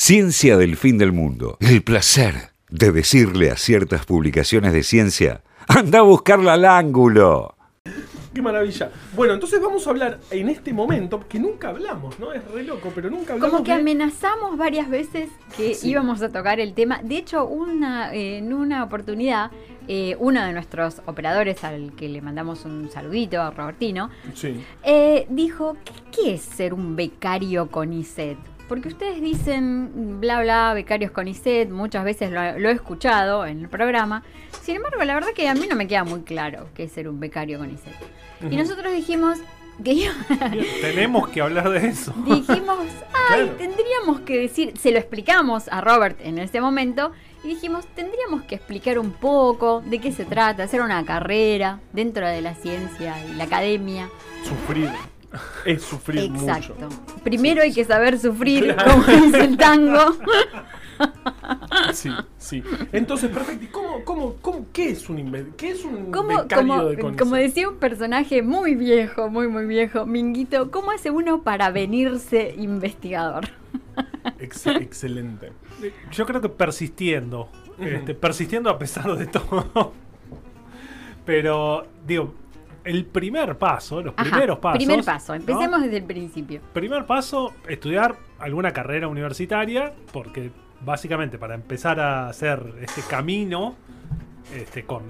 Ciencia del fin del mundo. El placer de decirle a ciertas publicaciones de ciencia, anda a buscarla al ángulo. Qué maravilla. Bueno, entonces vamos a hablar en este momento, que nunca hablamos, ¿no? Es re loco, pero nunca hablamos. Como que de- amenazamos varias veces que Sí. íbamos a tocar el tema. De hecho, una, eh, en una oportunidad, eh, uno de nuestros operadores, al que le mandamos un saludito, a Robertino, Sí. eh, dijo, ¿qué, qué es ser un becario con ISET? Porque ustedes dicen, bla, bla, becarios con ISET, muchas veces lo, lo he escuchado en el programa. Sin embargo, la verdad que a mí no me queda muy claro qué es ser un becario con ISET. Y nosotros dijimos que Tenemos que hablar de eso. dijimos, ay, Claro. tendríamos que decir, se lo explicamos a Robert en ese momento y dijimos, tendríamos que explicar un poco de qué se trata, hacer una carrera dentro de la ciencia y la academia. Sufrir. Es sufrir Exacto. mucho. Primero hay que saber sufrir, Claro. como dice el tango. Sí, sí. Entonces, perfecto. ¿Y cómo, cómo, cómo, qué es un ¿Qué es un Como, de como decía un personaje muy viejo, muy, muy viejo, Minguito, ¿cómo hace uno para venirse investigador? Ex- excelente. Yo creo que persistiendo. este, persistiendo a pesar de todo. Pero, digo, el primer paso, los Ajá, primeros pasos. Primer paso, ¿no? empecemos desde el principio. Primer paso, estudiar alguna carrera universitaria, porque básicamente para empezar a hacer este camino este, con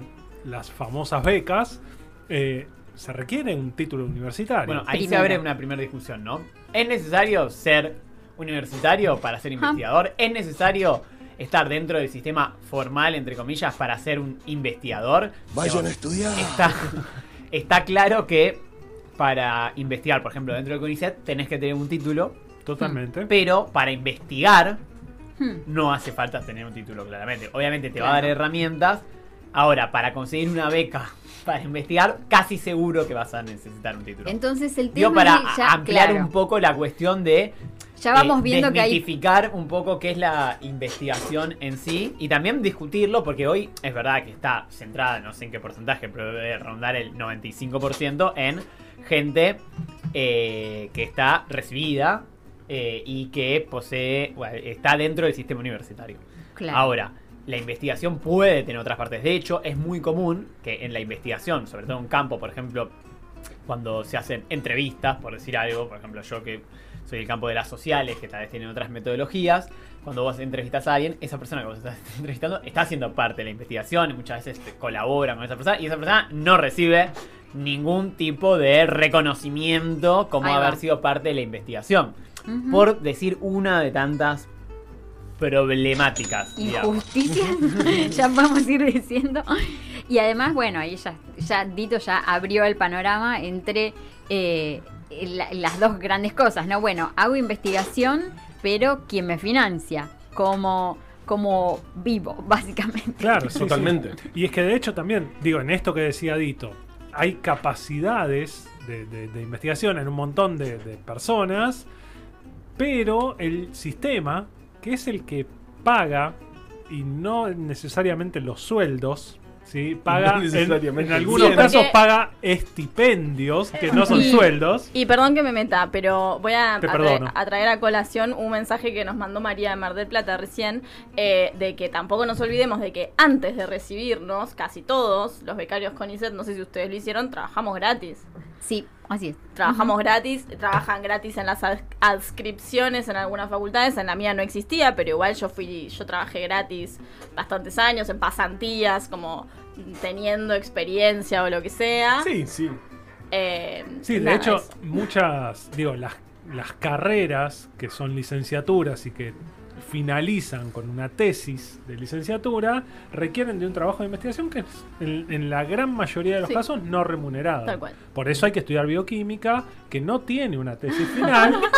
las famosas becas, eh, se requiere un título universitario. Bueno, ahí se abre una primera discusión, ¿no? ¿Es necesario ser universitario para ser Ajá. investigador? ¿Es necesario estar dentro del sistema formal, entre comillas, para ser un investigador? Vayan a estudiar. Está, está claro que para investigar, por ejemplo, dentro del CONICET, tenés que tener un título, Totalmente. pero para investigar Hmm. no hace falta tener un título, claramente. Obviamente te va a dar herramientas. Ahora, para conseguir una beca para investigar, casi seguro que vas a necesitar un título. Entonces el tema Digo, para es ya, ampliar claro, un poco la cuestión de ya vamos eh, viendo que hay un poco qué es la investigación en sí y también discutirlo porque hoy es verdad que está centrada, no sé en qué porcentaje, pero debe rondar el 95% en gente eh, que está recibida eh, y que posee, bueno, está dentro del sistema universitario. Claro. Ahora, la investigación puede tener otras partes. De hecho, es muy común que en la investigación, sobre todo en campo, por ejemplo, cuando se hacen entrevistas, por decir algo, por ejemplo, yo que soy del campo de las sociales, que tal vez tienen otras metodologías, cuando vos entrevistas a alguien, esa persona que vos estás entrevistando está haciendo parte de la investigación y muchas veces te colabora con esa persona y esa persona no recibe ningún tipo de reconocimiento como haber sido parte de la investigación. Por decir una de tantas problemáticas. digamos. injusticia, ya podemos ir diciendo. Y además, bueno, ahí ya, ya Dito ya abrió el panorama entre eh, la- las dos grandes cosas, ¿no? Bueno, hago investigación, pero ¿quién me financia? Como, como vivo, básicamente. Claro, sí, Totalmente. sí. Y es que de hecho también, digo, en esto que decía Dito, hay capacidades de, de- de investigación en un montón de, de personas, pero el sistema, que es el que paga y no necesariamente los sueldos, ¿sí? paga No en- necesariamente en, el algunos casos paga estipendios que no son Y- sueldos. Y perdón que me meta, pero voy a, traer, a traer a colación un mensaje que nos mandó María de Mar del Plata recién, eh, de que tampoco nos olvidemos de que antes de recibirnos, casi todos los becarios con ISET, no sé si ustedes lo hicieron, trabajamos gratis. Sí, así es. Trabajamos gratis, trabajan gratis en las ad- adscripciones en algunas facultades, en la mía no existía, pero igual yo fui, yo trabajé gratis bastantes años, en pasantías, como teniendo experiencia o lo que sea. Sí, sí. Eh, Sí, de hecho, eso. muchas, digo, las, las carreras que son licenciaturas y que finalizan con una tesis de licenciatura requieren de un trabajo de investigación que es en, en la gran mayoría de los Sí. casos no remunerado. Tal cual. Por eso hay que estudiar bioquímica, que no tiene una tesis final.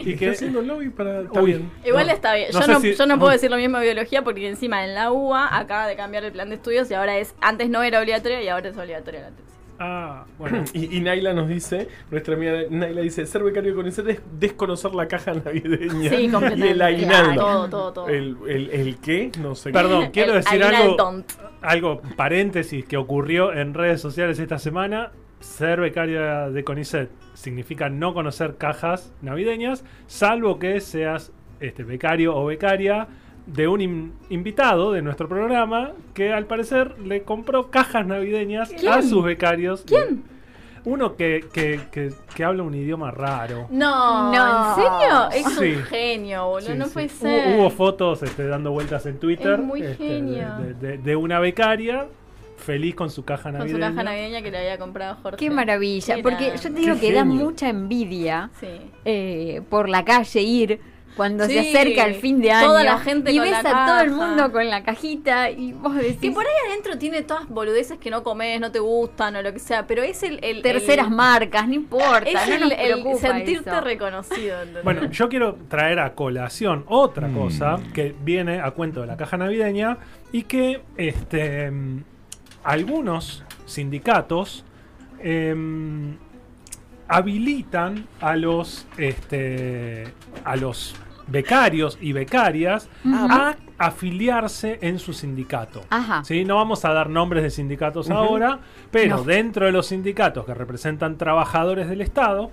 y Está que haciendo lobby para. Está Uy. bien. Igual No, está bien. no yo, sé no, si- yo no puedo decir lo mismo de biología porque encima en la UBA acaba de cambiar el plan de estudios y ahora es, antes no era obligatoria y ahora es obligatoria la tesis. Ah, bueno. Y, y Naila nos dice, nuestra amiga Naila dice, ser becario con ISET es desconocer la caja navideña Sí, y el aguinaldo. Todo, todo, todo. El, el, el qué, no sé. qué. Perdón, quiero El decir algo, algo, paréntesis, que ocurrió en redes sociales esta semana. Ser becaria de CONICET significa no conocer cajas navideñas, salvo que seas este becario o becaria de un in- invitado de nuestro programa que al parecer le compró cajas navideñas a sus becarios. ¿Quién? Uno que, que, que- que habla un idioma raro. No, No. ¿en serio? Es Sí. un genio, boludo. Sí, no sí. puede Hubo- ser. Hubo, fotos este, dando vueltas en Twitter. Es muy este, genio. De, de- de una becaria feliz con su caja Con su navideña. caja navideña que le había comprado Jorge. Qué maravilla. Qué Porque yo te digo Qué que da mucha envidia Sí. eh, por la calle ir cuando se acerca el fin de año. toda la gente y con ves la a todo el mundo con la cajita y vos decís. Que por ahí adentro tiene todas boludeces que no comes, no te gustan o lo que sea, pero es el... el terceras el- marcas, no importa. Es no el, sentirte eso. reconocido. ¿entendés? Bueno, yo quiero traer a colación otra Mm. cosa que viene a cuento de la caja navideña y que este, mm, algunos sindicatos em, habilitan a los este, a los becarios y becarias a afiliarse en su sindicato. Ajá. ¿Sí? No vamos a dar nombres de sindicatos ahora, pero No. dentro de los sindicatos que representan trabajadores del Estado,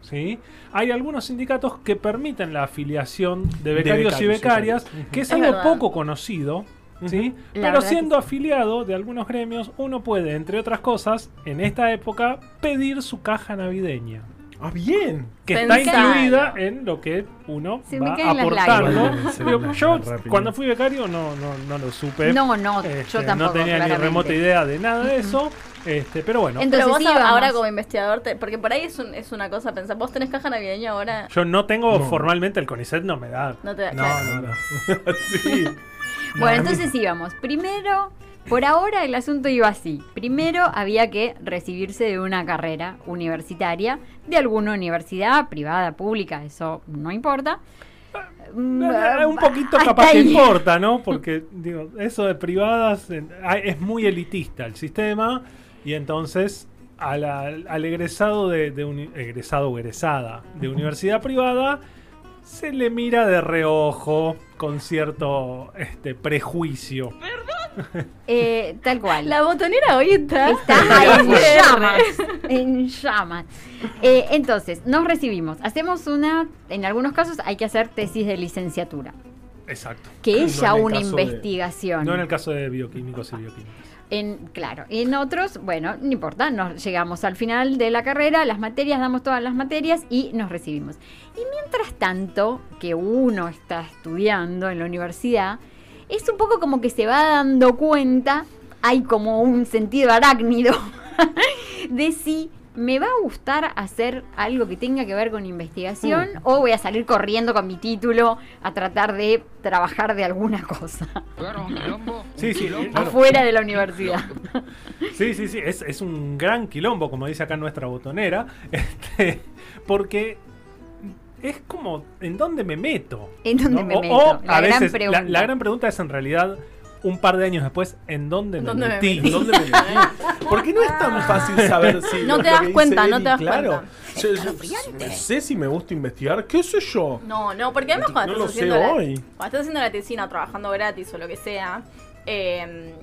¿sí? hay algunos sindicatos que permiten la afiliación de becarios, y becarios, becarias, que es, Es algo verdad. poco conocido. ¿Sí? La Pero siendo afiliado de algunos gremios, uno puede, entre otras cosas, en esta época, pedir su caja navideña. Ah, bien. Que está incluida en lo que uno Se va aportando. yo, lágrimas. cuando fui becario, no, no, no lo supe. No, no, Este, yo tampoco. no tenía ni remota idea de nada de eso. Este, pero bueno, Entonces, pero vos sí, a- vamos. ahora como investigador, te- porque por ahí es, un- es una cosa pensar, vos tenés caja navideña ahora... yo no tengo No. formalmente el CONICET, no me da. No te da- no, claro. no, no. sí. Bueno, No. entonces íbamos. Primero, por ahora el asunto iba así. Primero había que recibirse de una carrera universitaria de alguna universidad, privada, pública, eso no importa. Mm, Eh, Un poquito capaz que importa, ¿no? Porque digo, eso de privadas eh, hay- es muy elitista el sistema y entonces al egresado de, egresado o egresada de universidad privada se le mira de reojo con cierto este prejuicio. Eh, tal cual. La botonera hoy está... Está en llamas. En llamas. Eh, entonces, nos recibimos. Hacemos una, en algunos casos hay que hacer tesis de licenciatura, Exacto. que No es ya una de- investigación. No en el caso de bioquímicos y bioquímicas. En, claro, en otros, bueno, no importa, nos llegamos al final de la carrera, las materias, damos todas las materias y nos recibimos. Y mientras tanto, que uno está estudiando en la universidad, es un poco como que se va dando cuenta, hay como un sentido arácnido de si me va a gustar hacer algo que tenga que ver con investigación o voy a salir corriendo con mi título a tratar de trabajar de alguna cosa Sí, sí, claro. afuera de la universidad. Sí, sí, sí, es, es un gran quilombo, como dice acá nuestra botonera, este, porque es como, ¿en dónde me meto? ¿En dónde ¿No? me O- meto? o La a gran veces, la gran pregunta es en realidad, un par de años después, ¿en dónde me ¿Dónde me metí? metí? ¿Dónde me metí? Porque no es tan fácil saber si. No te das cuenta, no te das claro. cuenta. Yo- yo- sé si me gusta investigar, qué sé yo. No, no, porque además cuando No lo estás sé haciendo la, hoy. cuando estás haciendo la tesina, trabajando gratis o lo que sea, eh,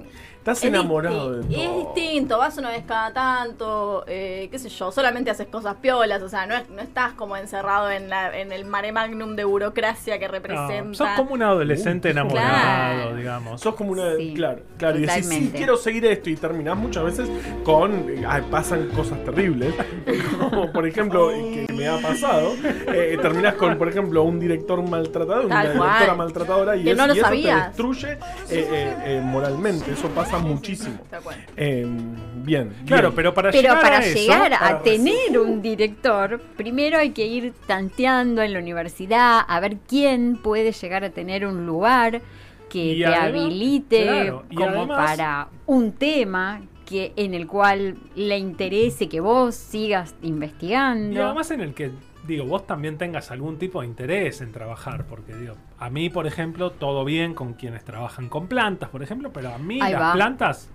Estás es enamorado de todo. Es distinto, vas una vez cada tanto, eh, qué sé yo, solamente haces cosas piolas, o sea, no, es- no estás como encerrado en, la, en el mare magnum de burocracia que No, representa. sos como un adolescente Uh, enamorado, claro. digamos. Sos como una. Sí, claro, claro. Y decís, sí, quiero seguir esto. Y terminás muchas veces con. eh, ay, pasan cosas terribles. Como por ejemplo, que me ha pasado. Eh, terminás con, por ejemplo, un director maltratador, una cual. directora maltratadora. Y, Que es- no lo y eso te destruye eh, eh, eh, moralmente. Eso pasa muchísimo. Eh, bien. Claro, bien. pero para Pero llegar para a eso, llegar a para tener un director, primero hay que ir tanteando en la universidad a ver quién puede llegar a tener un lugar que Y te además- habilite claro, como además- para un tema que en el cual le interese que vos sigas investigando. Y además en el que, digo, vos también tengas algún tipo de interés en trabajar, porque digo, a mí, por ejemplo, todo bien con quienes trabajan con plantas, por ejemplo, pero a mí Ahí las va. plantas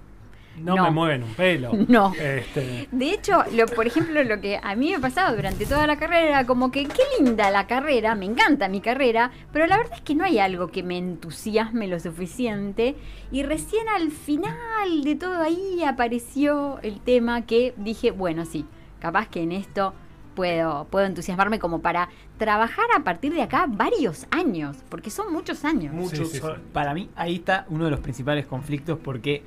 no, No. me mueven un pelo. No. Este, De hecho, lo, por ejemplo, lo que a mí me pasaba durante toda la carrera era como que qué linda la carrera, me encanta mi carrera, pero la verdad es que no hay algo que me entusiasme lo suficiente. Y recién al final de todo ahí apareció el tema que dije, bueno, sí, capaz que en esto puedo, puedo entusiasmarme como para trabajar a partir de acá varios años, porque son muchos años. Muchos Sí, sí, sí. años. Para mí, ahí está uno de los principales conflictos porque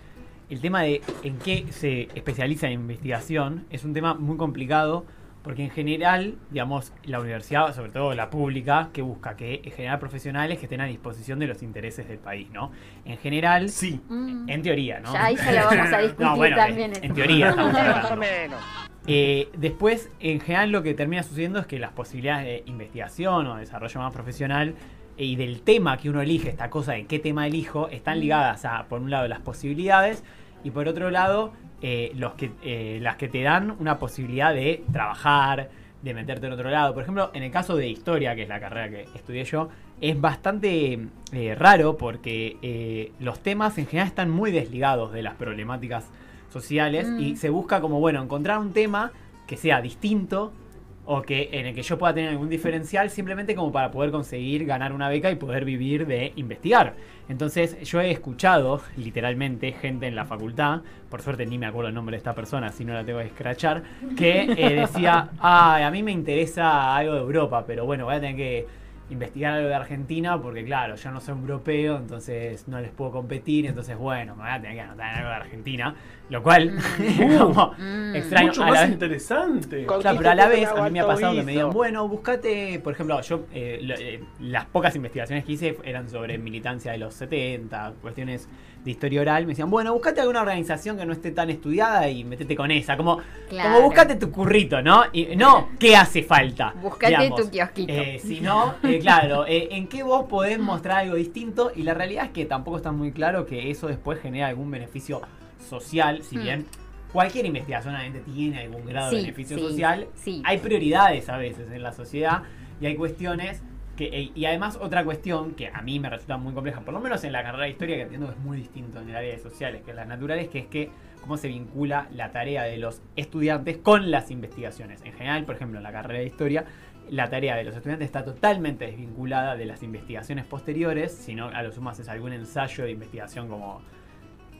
el tema de en qué se especializa en investigación es un tema muy complicado porque en general, digamos, la universidad, sobre todo la pública, que busca que generar profesionales que estén a disposición de los intereses del país, ¿no? En general, Sí. Mm. en teoría, ¿no? Ya ahí ya lo vamos a discutir No, bueno, también. En, en teoría estamos hablando. Eh, después, en general, lo que termina sucediendo es que las posibilidades de investigación o desarrollo más profesional eh, y del tema que uno elige, esta cosa de qué tema elijo, están ligadas a, por un lado, las posibilidades y por otro lado, eh, los que, eh, las que te dan una posibilidad de trabajar, de meterte en otro lado. Por ejemplo, en el caso de historia, que es la carrera que estudié yo, es bastante eh, raro porque los temas en general están muy desligados de las problemáticas sociales Mm. y se busca como, bueno, encontrar un tema que sea distinto o que en el que yo pueda tener algún diferencial simplemente como para poder conseguir ganar una beca y poder vivir de investigar. Entonces yo he escuchado literalmente gente en la facultad, por suerte ni me acuerdo el nombre de esta persona, si no la tengo que escrachar, que eh, decía, ah, a mí me interesa algo de Europa, pero bueno, voy a tener que investigar algo de Argentina porque claro, yo no soy europeo, entonces no les puedo competir, entonces bueno, me voy a tener que anotar en algo de Argentina, lo cual como Mm. extraño. Mucho a la más vez- interesante. Claro, pero a la vez a mí me ha pasado que me digan, bueno, buscate, por ejemplo, yo eh, lo- eh, las pocas investigaciones que hice eran sobre militancia de los 70, cuestiones de historia oral, me decían, bueno, buscate alguna organización que no esté tan estudiada y metete con esa, como, Claro. como buscate tu currito, ¿no? Y no, ¿qué hace falta? Buscate Digamos. tu kiosquito. Eh, si no, eh, claro, eh, ¿en qué vos podés mostrar algo distinto? Y la realidad es que tampoco está muy claro que eso después genera algún beneficio social, si Hmm. bien cualquier investigación obviamente tiene algún grado de beneficio sí, social, sí. hay prioridades a veces en la sociedad y hay cuestiones que, y además otra cuestión que a mí me resulta muy compleja, por lo menos en la carrera de historia que entiendo que es muy distinto en el área de sociales que en las naturales, que es que cómo se vincula la tarea de los estudiantes con las investigaciones. En general, por ejemplo, en la carrera de historia, la tarea de los estudiantes está totalmente desvinculada de las investigaciones posteriores, sino a lo sumo haces algún ensayo de investigación como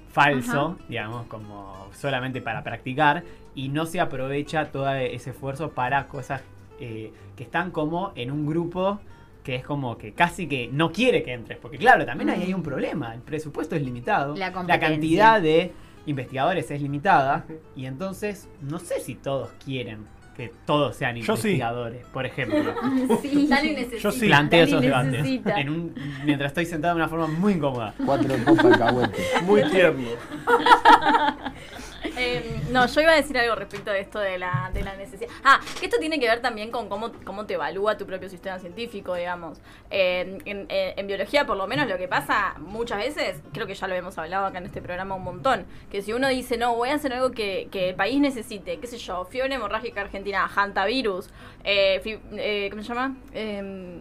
falso, digamos, como solamente para practicar, y no se aprovecha todo ese esfuerzo para cosas eh, que están como en un grupo que es como que casi que no quiere que entres, porque claro, también ahí hay un problema, el presupuesto es limitado, La cantidad de investigadores es limitada, y entonces no sé si todos quieren que todos sean Yo sí. investigadores, por ejemplo. Sí. Dani necesita. Yo sí. Planteo Dani esos debates necesita. en un, mientras estoy sentado de una forma muy incómoda. Cuatro copas. Muy tierno. Eh, no, yo iba a decir algo respecto de esto de la, de la necesidad. Ah, que esto tiene que ver también con cómo, cómo te evalúa tu propio sistema científico, digamos. Eh, en, en- biología, por lo menos, lo que pasa muchas veces, creo que ya lo hemos hablado acá en este programa un montón, que si uno dice, no, voy a hacer algo que, que el país necesite, qué sé yo, fiebre hemorrágica argentina, hantavirus, eh, eh, ¿cómo se llama? Em,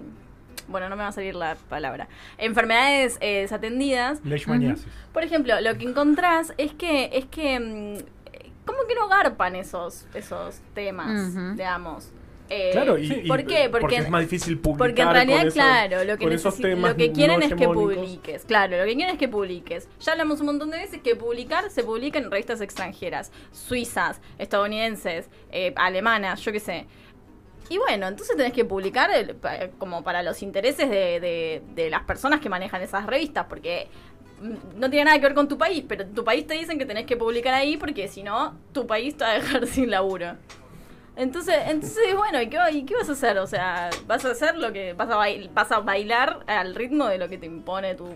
bueno, no me va a salir la palabra. Enfermedades eh, desatendidas. Leishmaniasis. Por ejemplo, lo que encontrás es que, es que, mm, como que no garpan esos, esos temas, digamos. Eh, Claro, y, y- ¿Por qué? Porque, es más difícil publicar. porque en realidad, con esos- claro, lo que, lo que quieren no es que publiques. Claro, lo que quieren es que publiques. Ya hablamos un montón de veces que publicar se publica en revistas extranjeras, suizas, estadounidenses, eh, alemanas, yo qué sé. Y bueno, entonces tenés que publicar como para los intereses de, de- las personas que manejan esas revistas, porque mm, no tiene nada que ver con tu país, pero tu país te dicen que tenés que publicar ahí porque si no, tu país te va a dejar sin laburo. Entonces, entonces bueno, ¿y qué, y qué vas a hacer? O sea, vas a hacer lo que vas a, bail- vas a bailar al ritmo de lo que te impone tu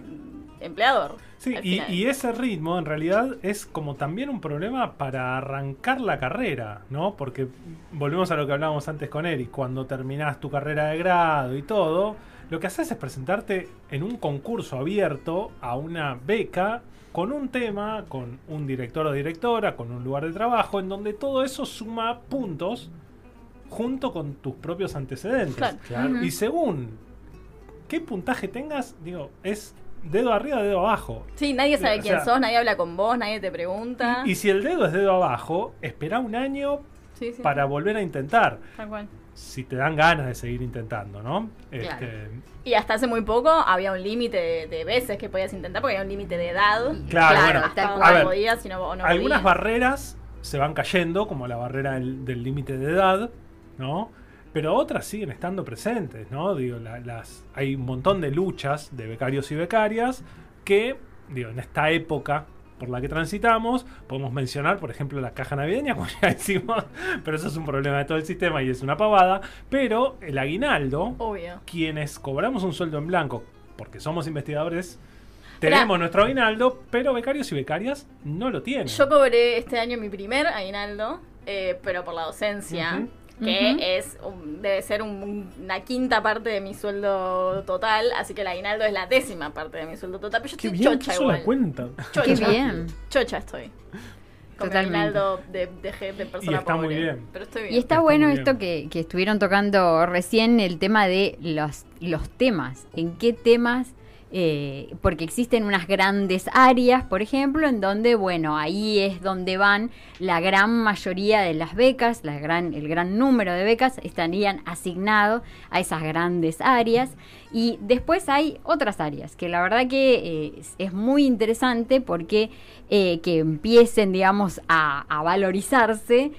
empleador. Sí, y ese ritmo en realidad es como también un problema para arrancar la carrera, ¿no? Porque volvemos a lo que hablábamos antes con Eric, cuando terminás tu carrera de grado y todo, lo que haces es presentarte en un concurso abierto a una beca con un tema, con un director o directora, con un lugar de trabajo, en donde todo eso suma puntos junto con tus propios antecedentes. Claro. Claro. Y según qué puntaje tengas, digo, es dedo arriba, dedo abajo. Sí, nadie sabe o quién sea- sos, nadie habla con vos, nadie te pregunta. Y, y si el dedo es dedo abajo, espera un año Sí, sí, para volver a intentar. tal cual. Si te dan ganas de seguir intentando, ¿no? Claro. Este, Y hasta hace muy poco había un límite de, de veces que podías intentar, porque había un límite de edad. Claro, bueno, hasta tal dónde cual. A ver, podías y no, o no algunas podías. barreras se van cayendo, como la barrera del del límite de edad, ¿no? Pero otras siguen estando presentes, ¿no? Digo, la- las, hay un montón de luchas de becarios y becarias que, digo, en esta época por la que transitamos, podemos mencionar, por ejemplo, la caja navideña, como ya decimos, pero eso es un problema de todo el sistema y es una pavada, pero el aguinaldo, Obvio. quienes cobramos un sueldo en blanco, porque somos investigadores, tenemos nuestro aguinaldo, pero becarios y becarias no lo tienen. Yo cobré este año mi primer aguinaldo, eh, pero por la docencia, Ujú. Que es un- debe ser un- una quinta parte de mi sueldo total, así que el aguinaldo es la décima parte de mi sueldo total. Pero yo Qué estoy bien chocha igual. la cuenta. Chocha. Qué bien. Chocha estoy. Con mi Totalmente. aguinaldo de, de, de persona está muy bien. Pero estoy bien. Y está Está bueno esto que, que estuvieron tocando recién, el tema de los, los temas. ¿En qué temas? Eh, porque existen unas grandes áreas, por ejemplo, en donde, bueno, ahí es donde van la gran mayoría de las becas, el gran número de becas estarían asignados a esas grandes áreas. Y después hay otras áreas, que la verdad que eh, es, muy interesante porque eh, que empiecen, digamos, a, valorizarse,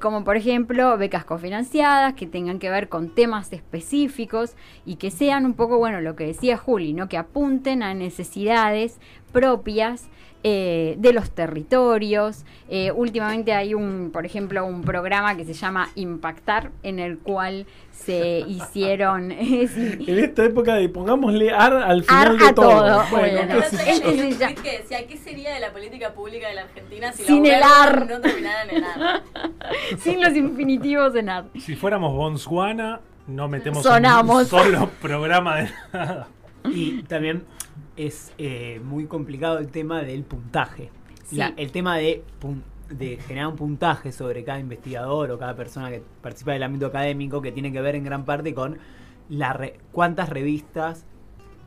como por ejemplo becas cofinanciadas, que tengan que ver con temas específicos y que sean un poco, bueno, lo que decía Juli, ¿no? que apunten a necesidades propias eh, de los territorios. Eh, últimamente hay un, por ejemplo, un programa que se llama Impactar, en el cual se hicieron... sí, En esta época de pongámosle ar al final Ar de a todo. todo, Bueno, bueno. qué sé yo. Este se llama- que decía, ¿qué sería de la política pública de la Argentina si Sin la el ar. no terminara en el ar? sin los infinitivos en arte. Si fuéramos Botswana, no metemos Sonamos. un solo programa de nada. Y también es eh, muy complicado el tema del puntaje. Sí. La- el tema de, de generar un puntaje sobre cada investigador o cada persona que participa del ámbito académico que tiene que ver en gran parte con la re- cuántas revistas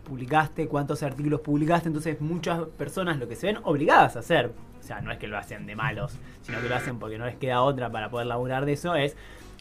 publicaste, cuántos artículos publicaste. Entonces muchas personas lo que se ven obligadas a hacer, o sea, no es que lo hacen de malos, sino que lo hacen porque no les queda otra para poder laburar de eso, es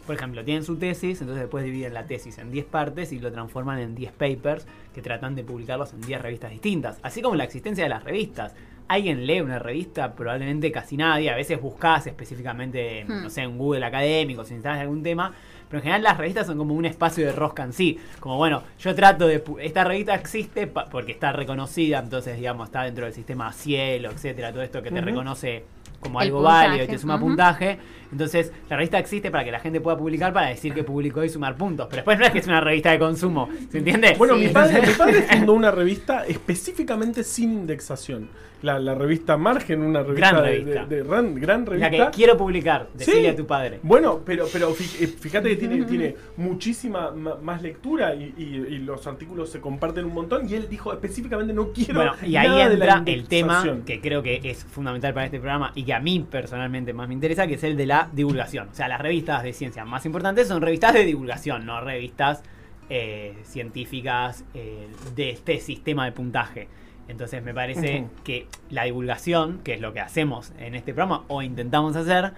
por ejemplo, tienen su tesis, entonces después dividen la tesis en 10 partes y lo transforman en 10 papers que tratan de publicarlos en 10 revistas distintas. Así como la existencia de las revistas. ¿Alguien lee una revista? Probablemente casi nadie. A veces buscas específicamente, Hmm. no sé, en Google académico, si necesitas algún tema. Pero en general las revistas son como un espacio de rosca en sí. Como bueno, yo trato de... Esta revista existe porque está reconocida, entonces digamos, está dentro del sistema cielo, etcétera, todo esto que te reconoce como El algo puntaje, válido y te suma puntaje. Entonces, la revista existe para que la gente pueda publicar para decir que publicó y sumar puntos. Pero después no es que es una revista de consumo, ¿se entiende? Bueno, Sí. mi, padre, mi padre fundó una revista específicamente sin indexación. La, la revista Margen, una revista, Gran de- revista. de, de gran, gran la revista. que quiero publicar, decirle Sí. a tu padre. Bueno, pero, pero eh, fíjate que tiene, tiene muchísima ma- más lectura y, y- y los artículos se comparten un montón. Y él dijo específicamente no quiero. Bueno, y ahí nada de la entra el tema que creo que es fundamental para este programa y que a mí personalmente más me interesa, que es el de la divulgación. O sea, las revistas de ciencia más importantes son revistas de divulgación, no revistas eh, científicas eh, de este sistema de puntaje. Entonces me parece que la divulgación, que es lo que hacemos en este programa o intentamos hacer,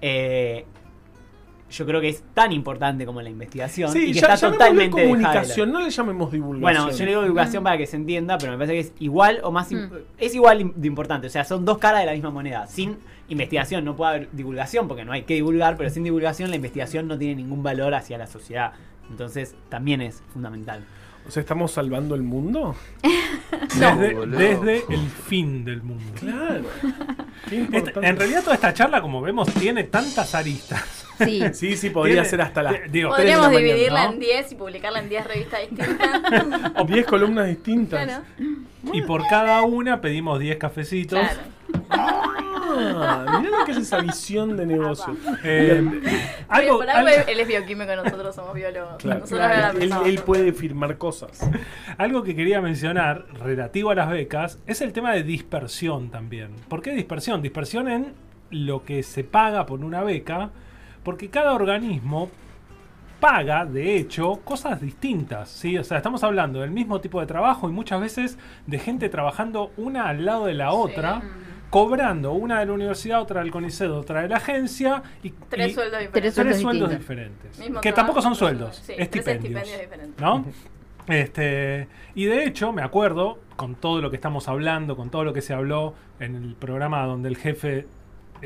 eh, yo creo que es tan importante como la investigación Sí, y que ya, está totalmente dejada de comunicación, no le llamemos divulgación. Bueno, yo le digo divulgación para que se entienda, pero me parece que es igual o más... Mm. Es igual de importante, o sea, son dos caras de la misma moneda. Sin investigación no puede haber divulgación, porque no hay que divulgar, pero sin divulgación la investigación no tiene ningún valor hacia la sociedad. Entonces, también es fundamental. O sea, ¿estamos salvando el mundo? Desde, el fin del mundo. Claro. Esta- en realidad toda esta charla, como vemos, tiene tantas aristas. Sí. Sí, sí, podría ser hasta las de- digo, la Podríamos mañana, dividirla ¿no? en 10 y publicarla en 10 revistas distintas. O 10 columnas distintas. claro, Y por cada una pedimos 10 cafecitos. claro. Ah, mirá lo que es esa visión de negocio. Eh, algo, Por algo algo- él es bioquímico, nosotros somos biólogos. Claro. Nosotros Claro, ahora él, pensamos. él puede firmar cosas. algo que quería mencionar relativo a las becas es el tema de dispersión también. ¿Por qué dispersión? Dispersión en lo que se paga por una beca, porque cada organismo paga, de hecho, cosas distintas, ¿sí? O sea, estamos hablando del mismo tipo de trabajo y muchas veces de gente trabajando una al lado de la otra, cobrando una de la universidad, otra del CONICET, otra de la agencia y Tres y- sueldos Tres diferentes. tres sueldos diferentes. Mismo que trabajo, tampoco son tres sueldos, Sí, tres estipendios. estipendios diferentes. ¿no? Este, y de hecho, me acuerdo, con todo lo que estamos hablando, con todo lo que se habló en el programa donde el jefe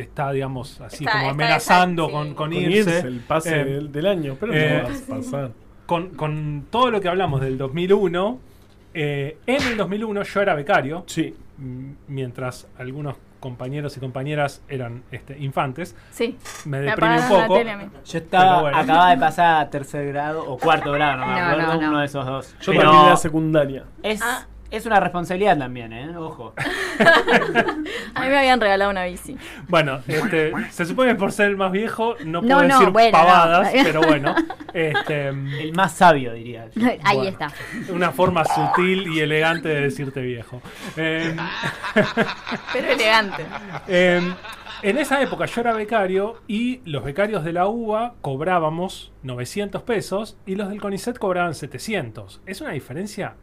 está, digamos, así Está- como está amenazando esa- con, sí. con Con irse. irse el pase Eh, del, del año, pero eh, no va a pasar. con, con todo lo que hablamos del 2001, eh, en el 2001 yo era becario, Sí. mientras algunos compañeros y compañeras eran este, infantes. Sí. Me Me deprimí un la poco. Yo estaba, bueno. acababa de pasar a tercer grado o cuarto grado, no me No, acuerdo, no, no. uno de esos dos. Yo Pero también era secundaria. es, Ah. Es una responsabilidad también, ¿eh? Ojo. A mí me habían regalado una bici. Bueno, este, se supone que por ser el más viejo no No, puedo no, decir bueno, pavadas, no. pero bueno. Este, El más sabio, diría. yo. Ahí Bueno. está. una forma sutil y elegante de decirte viejo. Eh, Pero elegante. Eh, en esa época yo era becario y los becarios de la UBA cobrábamos 900 pesos y los del CONICET cobraban 700. Es una diferencia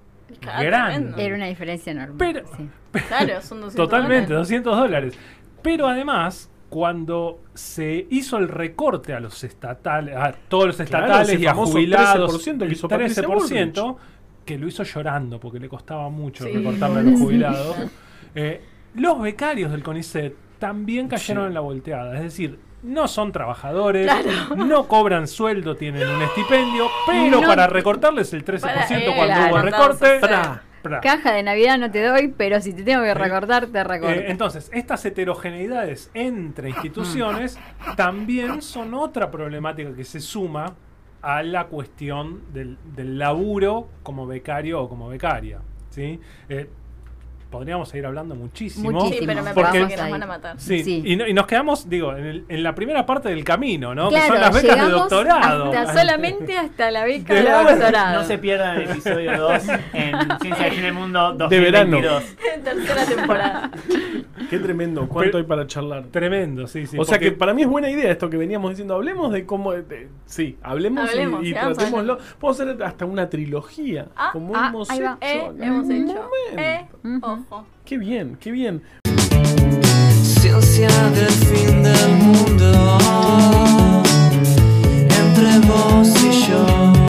Ah, grande. tremendo. Era una diferencia enorme. Pero- sí. Claro, son 200 Totalmente, dólares. 200 dólares. Pero además, cuando se hizo el recorte a los estatales, a todos los estatales y a jubilados, 13% que el hizo Patricia 13%, que lo hizo llorando porque le costaba mucho Sí, recortarle a los jubilados, eh, los becarios del CONICET también cayeron Sí. en la volteada. Es decir, no son trabajadores, Claro. no cobran sueldo, tienen un estipendio, pero No- para recortarles el 13% Para, eh, cuando hubo recorte. Pra. pra. Caja de Navidad no te doy, pero si te tengo que recortar, te recorto. Eh, entonces, estas heterogeneidades entre instituciones también son otra problemática que se suma a la cuestión del, del laburo como becario o como becaria. ¿sí? Eh, podríamos seguir hablando muchísimo. Muchísimo. Sí, pero me Porque- parece que nos van a matar. Sí, Sí. Y, no- y nos quedamos, digo, en, el- en la primera parte del camino, ¿no? que son las becas de doctorado. Hasta solamente hasta la beca De doctorado. No se pierdan el episodio 2 en Ciencia y Fin del Mundo De verano. 2022. Tercera temporada. Qué tremendo. ¿Cuánto Pero- hay para charlar? Tremendo, sí, sí. o sea que para mí es buena idea esto que veníamos diciendo. Hablemos de cómo. de- sí, hablemos, y- Hablemos, y, sigamos tratémoslo. Podemos hacer hasta una trilogía. Ah, como ah, hemos hecho. Eh, hemos hecho. momento. Eh, Ujú. Qué bien, qué bien. Ciencia del fin del mundo entre vos y yo.